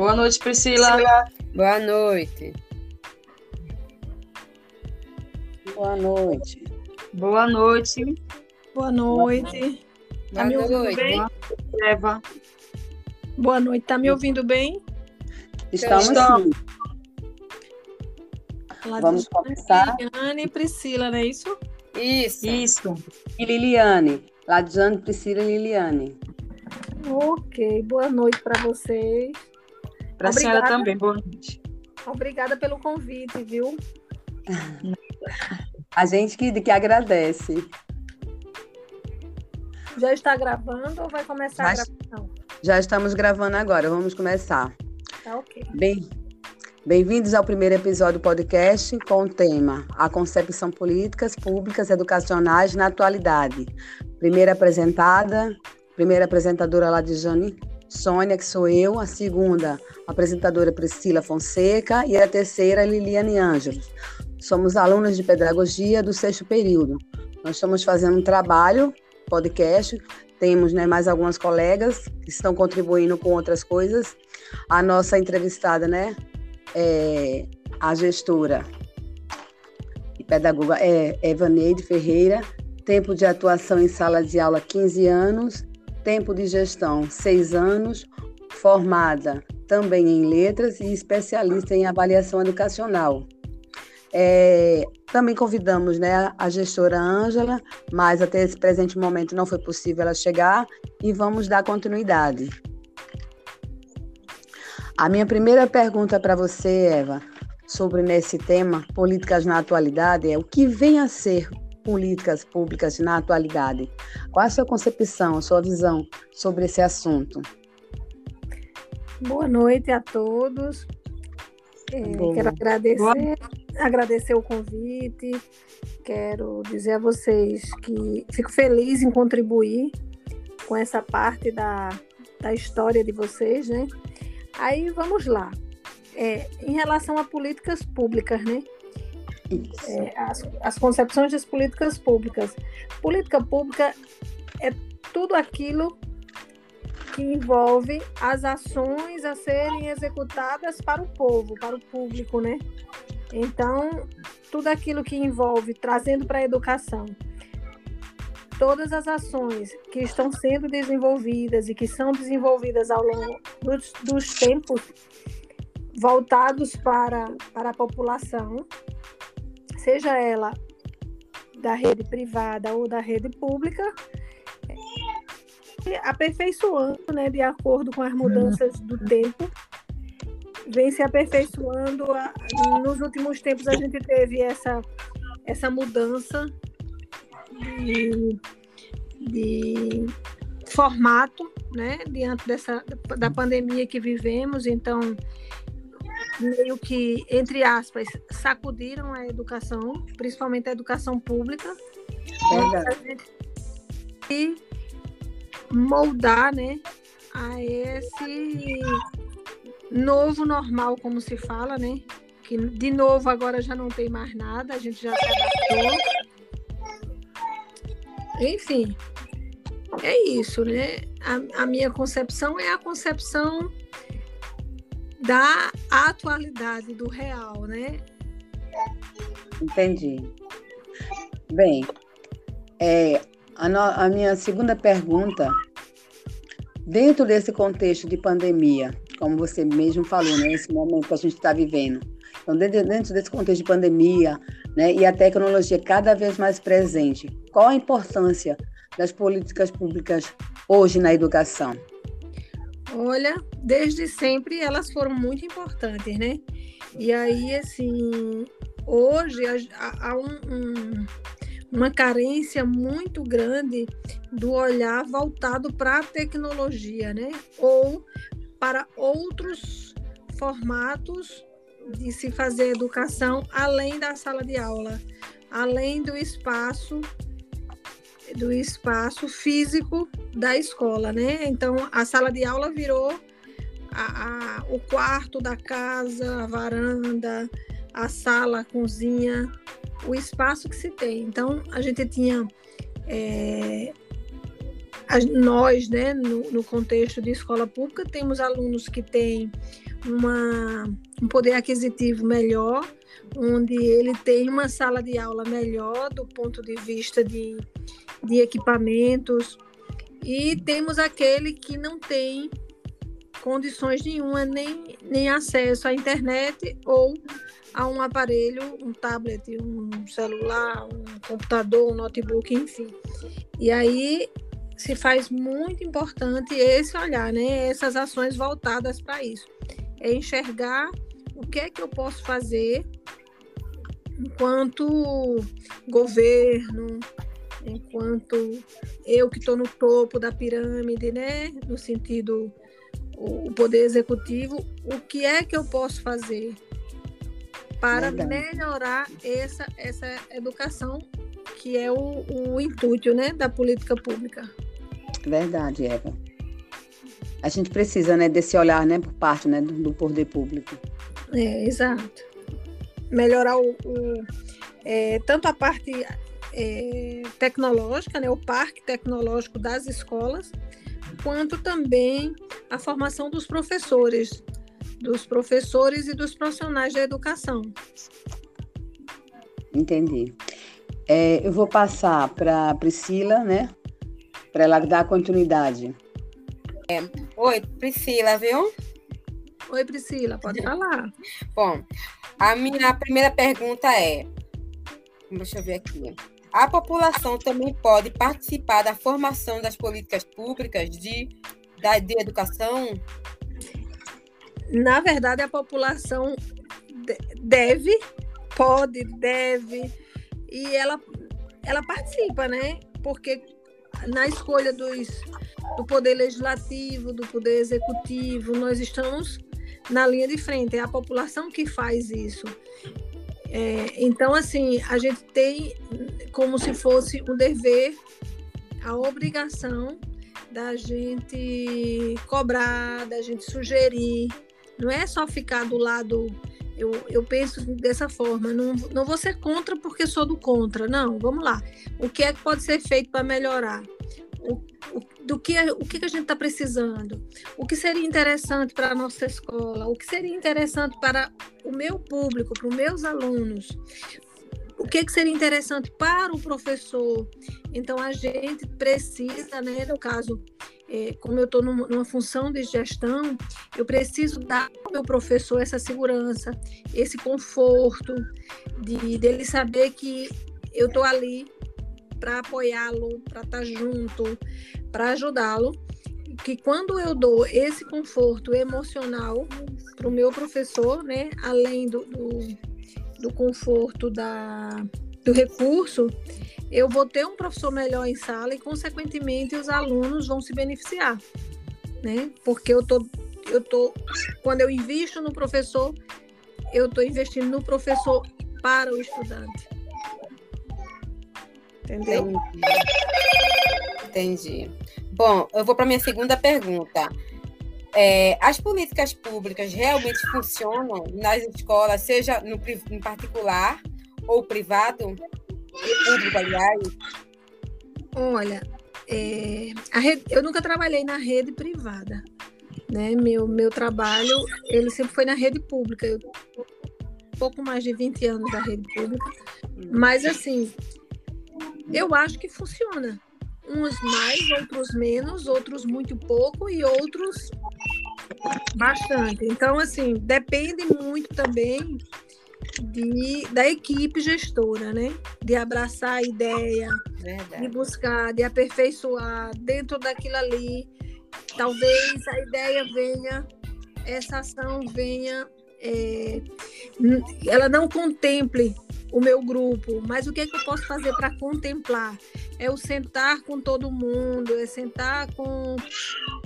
Boa noite, Priscila. Boa noite. Boa noite. Boa noite. Boa noite. Tá Boa me ouvindo noite. bem? Eva. Boa noite. Tá me ouvindo bem? Estamos. Ladiane, Vamos começar. Liliane e Priscila, não é isso? Isso. Isso. E Liliane. Ladiane, Priscila e Liliane. Ok. Boa noite para vocês. Para a senhora também, boa noite. Obrigada pelo convite, viu? A gente que, que agradece. Já está gravando ou vai começar a Já- gravação? Já estamos gravando agora, vamos começar. Tá ok. Bem, bem-vindos ao primeiro episódio do podcast com o tema A Concepção Políticas Públicas Educacionais na Atualidade. Primeira apresentada, primeira apresentadora lá de Jane Sônia, que sou eu, a segunda apresentadora Priscila Fonseca e a terceira Liliane Ângelos. Somos alunas de pedagogia do sexto período. Nós estamos fazendo um trabalho, podcast, temos né, mais algumas colegas que estão contribuindo com outras coisas. A nossa entrevistada, né, é a gestora e pedagoga é Evaneide Ferreira, tempo de atuação em sala de aula 15 anos, tempo de gestão 6 anos, formada também em letras e especialista em avaliação educacional. É, também convidamos né, a gestora Ângela, mas até esse presente momento não foi possível ela chegar e vamos dar continuidade. A minha primeira pergunta para você, Eva, sobre nesse tema, políticas na atualidade, é o que vem a ser políticas públicas na atualidade? Qual a sua concepção, a sua visão sobre esse assunto? Boa noite a todos. É, quero agradecer, agradecer o convite. Quero dizer a vocês que fico feliz em contribuir com essa parte da, da história de vocês, né? Aí vamos lá. É, em relação a políticas públicas, né? É, as, as concepções das políticas públicas. Política pública é tudo aquilo que envolve as ações a serem executadas para o povo, para o público, né? Então, tudo aquilo que envolve trazendo para a educação todas as ações que estão sendo desenvolvidas e que são desenvolvidas ao longo dos, dos tempos voltados para, para a população, seja ela da rede privada ou da rede pública, e aperfeiçoando, né, de acordo com as mudanças do tempo, vem se aperfeiçoando. Nos últimos tempos a gente teve essa, essa mudança de, de formato, né, diante dessa da pandemia que vivemos, então meio que entre aspas sacudiram a educação, principalmente a educação pública, Verdade. e moldar, né, a esse novo normal, como se fala, né? Que de novo agora já não tem mais nada, a gente já se adaptou. Enfim, é isso, né? A, a minha concepção é a concepção da atualidade, do real, né? Entendi. Bem, é, a, no- a minha segunda pergunta, dentro desse contexto de pandemia, como você mesmo falou, né, esse momento que a gente está vivendo, então dentro, dentro desse contexto de pandemia, né, e a tecnologia cada vez mais presente, qual a importância das políticas públicas hoje na educação? Olha, desde sempre elas foram muito importantes, né? E aí, assim, hoje há- um- um- uma carência muito grande do olhar voltado para a tecnologia, né? Ou para outros formatos de se fazer educação além da sala de aula, além do espaço do espaço físico da escola, né? Então a sala de aula virou a- a- o quarto da casa, a varanda, a sala, a cozinha, o espaço que se tem. Então a gente tinha é, nós, né, no, no contexto de escola pública, temos alunos que têm uma, um poder aquisitivo melhor, onde ele tem uma sala de aula melhor do ponto de vista de, de equipamentos, e temos aquele que não tem condições nenhuma, nem, nem acesso à internet ou a um aparelho, um tablet, um celular, um computador, um notebook, enfim. E aí se faz muito importante esse olhar, né? Essas ações voltadas para isso. É enxergar o que é que eu posso fazer enquanto governo, enquanto eu que estou no topo da pirâmide, né? No sentido o poder executivo, o que é que eu posso fazer para Verdade. melhorar essa, essa educação que é o, o intuito né, da política pública. Verdade, Eva. A gente precisa né, desse olhar né, por parte né, do, do poder público. É, exato. Melhorar o, o é, tanto a parte é, tecnológica, né, o parque tecnológico das escolas, quanto também a formação dos professores, dos professores e dos profissionais da educação. Entendi. É, eu vou passar para Priscila, né? Para ela dar continuidade. É. Oi, Priscila, viu? Oi, Priscila, pode falar. Bom, a minha primeira pergunta é: deixa eu ver aqui. A população também pode participar da formação das políticas públicas de, da, de educação? Na verdade, a população deve, pode, deve, e ela, ela participa, né? Porque na escolha dos, do poder legislativo, do poder executivo, nós estamos na linha de frente, é a população que faz isso. É, então, assim, a gente tem como se fosse um dever, a obrigação da gente cobrar, da gente sugerir. Não é só ficar do lado. Eu, eu penso dessa forma. Não, não vou ser contra porque sou do contra. Não, vamos lá. O que é que pode ser feito para melhorar? O, o, do que, o que a gente está precisando, o que seria interessante para a nossa escola, o que seria interessante para o meu público, para os meus alunos, o que, que seria interessante para o professor. Então, a gente precisa, né, no caso, é, como eu estou numa função de gestão, eu preciso dar ao meu professor essa segurança, esse conforto, de dele saber que eu estou ali para apoiá-lo, para estar tá junto, para ajudá-lo. Que quando eu dou esse conforto emocional para o meu professor, né, além do, do, do conforto da, do recurso, eu vou ter um professor melhor em sala e, consequentemente, os alunos vão se beneficiar, né? Porque eu tô, eu tô, quando eu invisto no professor, eu estou investindo no professor para o estudante. Entendeu? Entendi. Bom, eu vou para minha segunda pergunta. É, as políticas públicas realmente funcionam nas escolas, seja no, particular ou privado? Público, aliás? Olha, é, rede, eu nunca trabalhei na rede privada. Né? Meu, meu trabalho, ele sempre foi na rede pública. Eu, pouco mais de 20 anos da rede pública. Mas, assim, eu acho que funciona. Uns mais, outros menos, outros muito pouco e outros bastante. Então, assim, depende muito também de, da equipe gestora, né? De abraçar a ideia, Verdade. de buscar, de aperfeiçoar dentro daquilo ali. Talvez a ideia venha, essa ação venha, é, ela não contemple o meu grupo, mas o que, é que eu posso fazer para contemplar? É o sentar com todo mundo, é sentar com,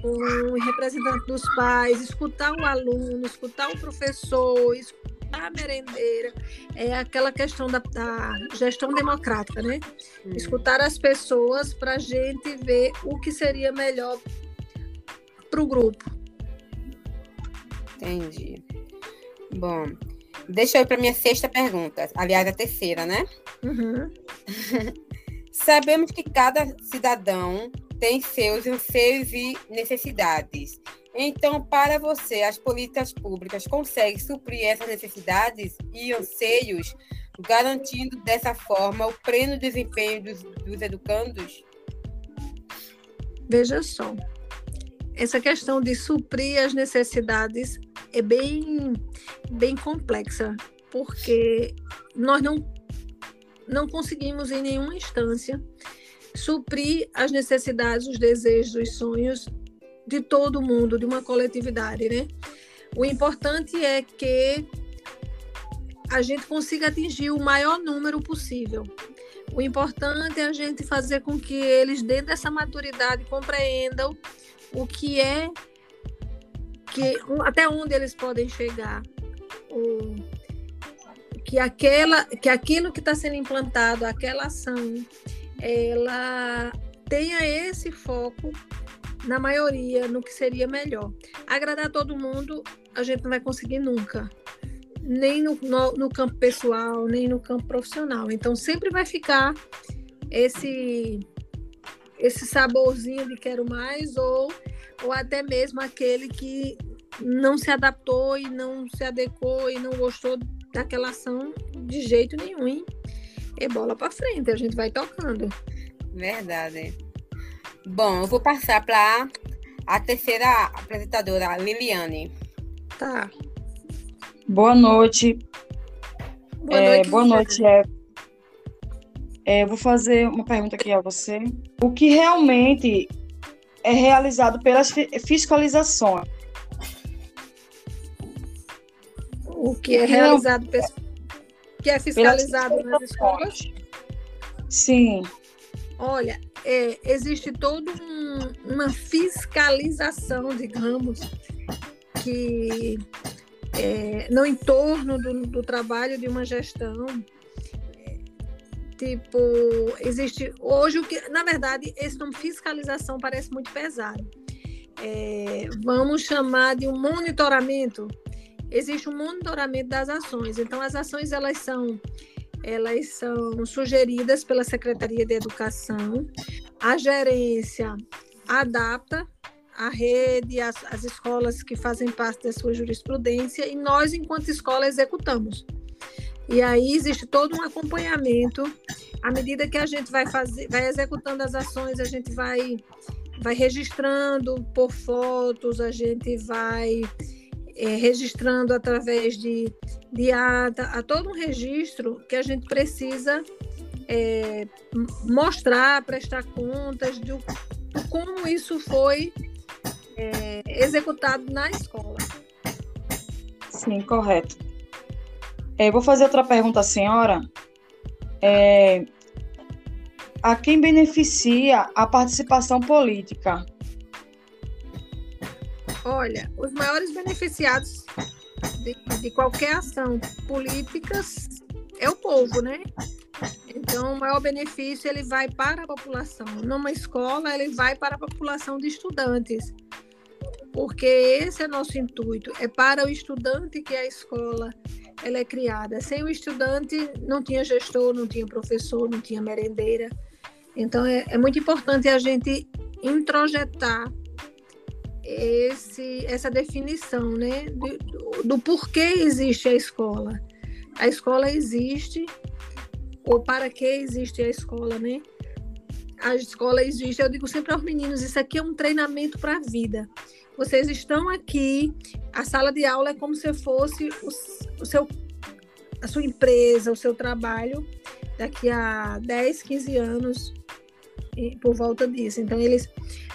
com o representante dos pais, escutar o aluno, escutar o professor, escutar a merendeira, é aquela questão da, da gestão democrática, né? Hum. Escutar as pessoas para a gente ver o que seria melhor para o grupo. Entendi. Bom, Deixa eu ir para minha sexta pergunta. Aliás, a terceira, né? Uhum. Sabemos que cada cidadão tem seus anseios e necessidades. Então, para você, as políticas públicas conseguem suprir essas necessidades e anseios, garantindo dessa forma o pleno desempenho dos, dos educandos? Veja só, essa questão de suprir as necessidades é bem, bem complexa, porque nós não, não conseguimos em nenhuma instância suprir as necessidades, os desejos, os sonhos de todo mundo, de uma coletividade, né? O importante é que a gente consiga atingir o maior número possível. O importante é a gente fazer com que eles, dentro dessa maturidade, compreendam o que é que até onde eles podem chegar, o, que aquela, que aquilo que está sendo implantado, aquela ação, ela tenha esse foco na maioria, no que seria melhor. Agradar todo mundo, a gente não vai conseguir nunca. Nem no, no, no campo pessoal, nem no campo profissional. Então, sempre vai ficar esse esse saborzinho de quero mais ou, ou até mesmo aquele que não se adaptou e não se adequou e não gostou daquela ação de jeito nenhum. Hein? E bola para frente, a gente vai tocando. Verdade. Bom, eu vou passar para a terceira apresentadora, Liliane. Tá. Boa noite. Boa É, noite. boa noite. É, é, eu vou fazer uma pergunta aqui a você. O que realmente é realizado pelas fi- fiscalizações? O que é realizado, pes- que é fiscalizado nas escolas? Sim, Olha, é, existe toda um, uma fiscalização, digamos, que é, no entorno do, do trabalho de uma gestão. Tipo, existe hoje o que, na verdade, esse nome fiscalização parece muito pesado. É, vamos chamar de um monitoramento. Existe um monitoramento das ações. Então, as ações elas são elas são sugeridas pela Secretaria de Educação. A gerência adapta a rede, as, as escolas que fazem parte da sua jurisprudência, e nós, enquanto escola, executamos. E aí existe todo um acompanhamento. À medida que a gente vai fazer, vai executando as ações, a gente vai, vai registrando por fotos, a gente vai é, registrando através de, de ata, há todo um registro que a gente precisa é, mostrar, prestar contas de como isso foi é, executado na escola. sim, correto. É, vou fazer outra pergunta à senhora. É, a quem beneficia a participação política? Olha, os maiores beneficiados de, de qualquer ação política é o povo, né? Então, o maior benefício ele vai para a população. Numa escola, ele vai para a população de estudantes, porque esse é nosso intuito. É para o estudante que a escola ela é criada. Sem o estudante, não tinha gestor, não tinha professor, não tinha merendeira. Então, é, é muito importante a gente introjetar esse, essa definição, né, do, do, porquê existe a escola. A escola existe, ou para que existe a escola, né? A escola existe, eu digo sempre aos meninos, isso aqui é um treinamento para a vida. Vocês estão aqui, a sala de aula é como se fosse o, o seu, a sua empresa, o seu trabalho, daqui a 10, 15 anos, por volta disso. Então, eles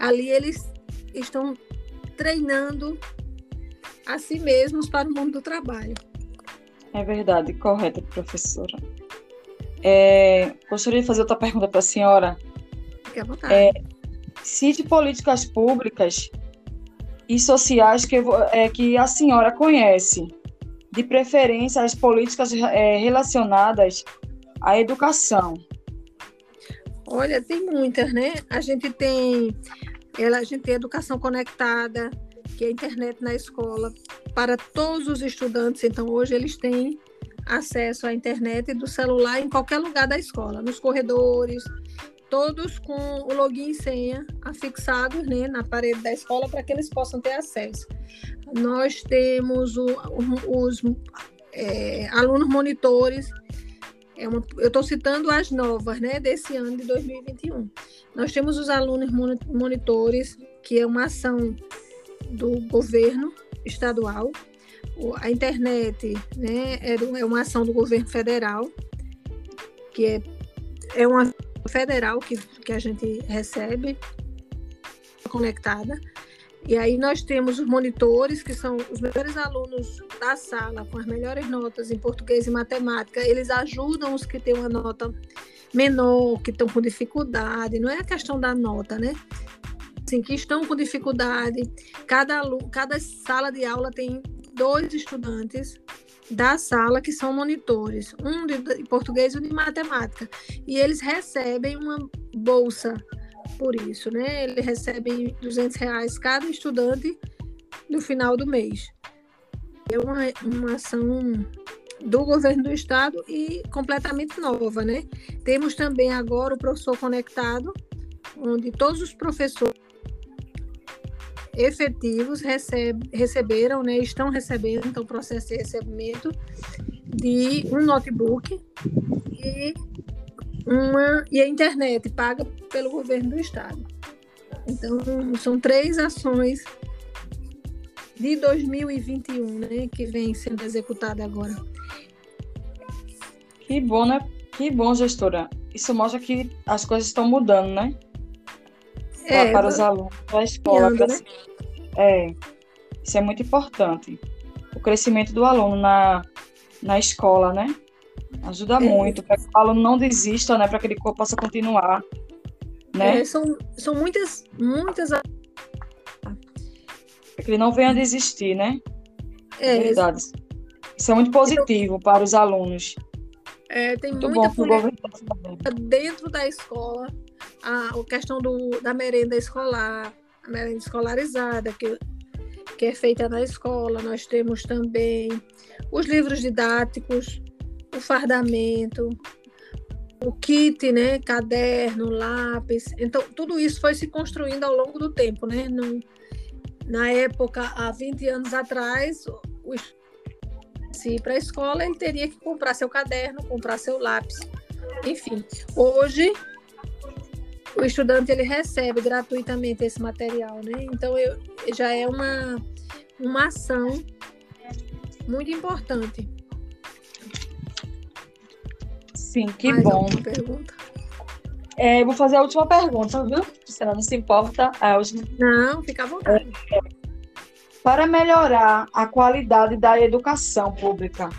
ali eles estão treinando a si mesmos para o mundo do trabalho. É verdade, correto, professora. É, gostaria de fazer outra pergunta para a senhora. Fique à vontade. É, se de políticas públicas e sociais que, é, que a senhora conhece, de preferência as políticas é, relacionadas à educação. Olha, tem muitas, né? A gente tem, ela, a gente tem educação conectada, que é a internet na escola, para todos os estudantes. Então, hoje eles têm acesso à internet e do celular em qualquer lugar da escola, nos corredores, todos com o login e senha afixados né, na parede da escola para que eles possam ter acesso. Nós temos o, os é, alunos monitores. É uma, eu estou citando as novas, né, desse ano de 2021. Nós temos os alunos monitores, que é uma ação do governo estadual. A internet, né, é, é uma ação do governo federal, que é, é uma federal que, que a gente recebe conectada. E aí nós temos os monitores, que são os melhores alunos da sala, com as melhores notas em português e matemática. Eles ajudam os que têm uma nota menor, que estão com dificuldade. Não é a questão da nota, né? Assim, que estão com dificuldade. Cada, aluno, cada sala de aula tem dois estudantes da sala que são monitores, um de português e um de matemática. E eles recebem uma bolsa por isso, né? Ele recebe 200 reais cada estudante no final do mês. É uma, uma ação do governo do estado e completamente nova, né? Temos também agora o professor conectado, onde todos os professores efetivos recebe, receberam, né, estão recebendo, então, processo de recebimento de um notebook e uma e a internet paga pelo governo do estado. Então, são três ações de 2021, né, que vem sendo executada agora. Que bom, né? Que bom, gestora. Isso mostra que as coisas estão mudando, né? É, para os alunos da escola. Né? Assim. É, isso é muito importante. O crescimento do aluno na, na escola, né? Ajuda é. muito para que o aluno não desista, né? Para que ele possa continuar. Né? É, são, são muitas, muitas. Para que ele não venha a desistir, né? É. Verdade. Isso é muito positivo para os alunos. É, tem muito muita política dentro da escola, a, questão do, da merenda escolar, a merenda escolarizada, que, que é feita na escola. Nós temos também os livros didáticos, o fardamento, o kit, né, caderno, lápis. Então, tudo isso foi se construindo ao longo do tempo, né? No, na época, há 20 anos atrás, o se para a escola, ele teria que comprar seu caderno, comprar seu lápis. Enfim, hoje o estudante ele recebe gratuitamente esse material, né? Então eu, já é uma, uma ação muito importante. Sim, que Mais bom. Pergunta? É, vou fazer a última pergunta, viu? Se ela não se importa, a última. Não, fica à vontade. É, para melhorar a qualidade da educação pública,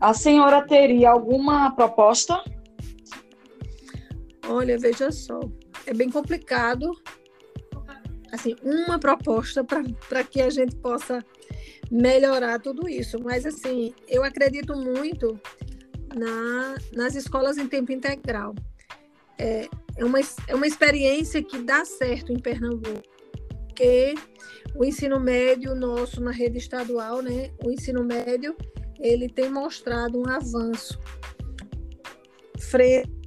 a senhora teria alguma proposta? Olha, veja só, é bem complicado. Assim, uma proposta para que a gente possa melhorar tudo isso. Mas, assim, eu acredito muito na, nas escolas em tempo integral. É, é, uma, é uma experiência que dá certo em Pernambuco, porque o ensino médio nosso na rede estadual, né, o ensino médio, ele tem mostrado um avanço frente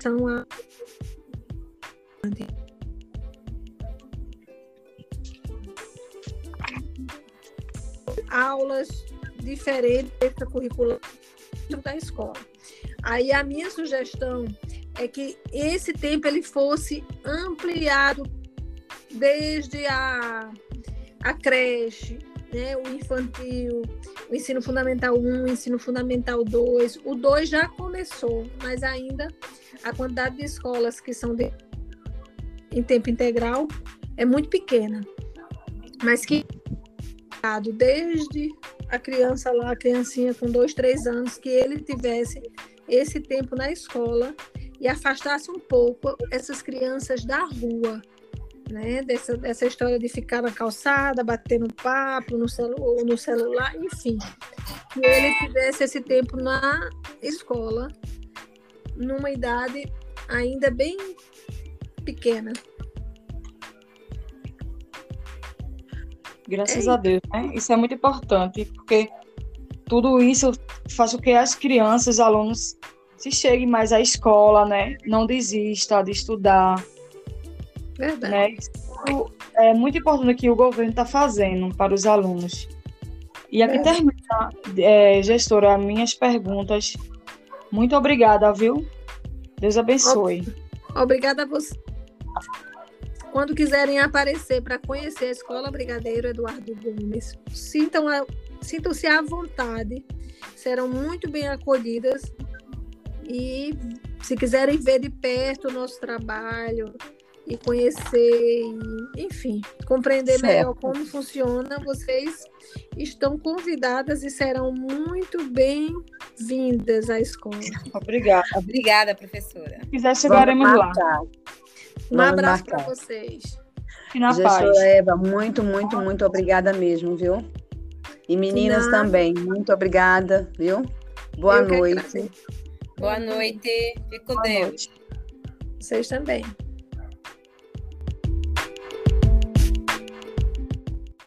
são a aulas diferentes extracurriculares da escola. Aí a minha sugestão é que esse tempo ele fosse ampliado desde a, a creche, né, o infantil, o ensino fundamental 1, o ensino fundamental 2. O 2 já começou, mas ainda a quantidade de escolas que são de, em tempo integral é muito pequena. Mas que desde a criança lá, a criancinha com dois, três anos, que ele tivesse esse tempo na escola e afastasse um pouco essas crianças da rua, né? Dessa, dessa história de ficar na calçada, batendo papo no, celu no celular, enfim. Que ele tivesse esse tempo na escola, numa idade ainda bem pequena. Graças é a Deus, né? Isso é muito importante, porque tudo isso faz com que as crianças, os alunos, se chegue mais à escola, né? Não desista de estudar. Verdade. Né? Isso é muito importante que o governo está fazendo para os alunos. E aqui termina, é, gestora, minhas perguntas. Muito obrigada, viu? Deus abençoe. Obrigada a você. Quando quiserem aparecer para conhecer a Escola Brigadeiro Eduardo Gomes, sintam sintam-se à vontade, serão muito bem acolhidas e se quiserem ver de perto o nosso trabalho e conhecer, e, enfim, compreender certo. melhor como funciona, vocês estão convidadas e serão muito bem-vindas à escola. Obrigada. Obrigada, professora. Se quiser, chegaremos lá. Um Vamos abraço para vocês. E na Gestora paz. Eva, muito, muito, muito obrigada mesmo, viu? E meninas também, muito obrigada, viu? Boa Eu noite. Boa noite. Fique com Deus. Noite. Vocês também.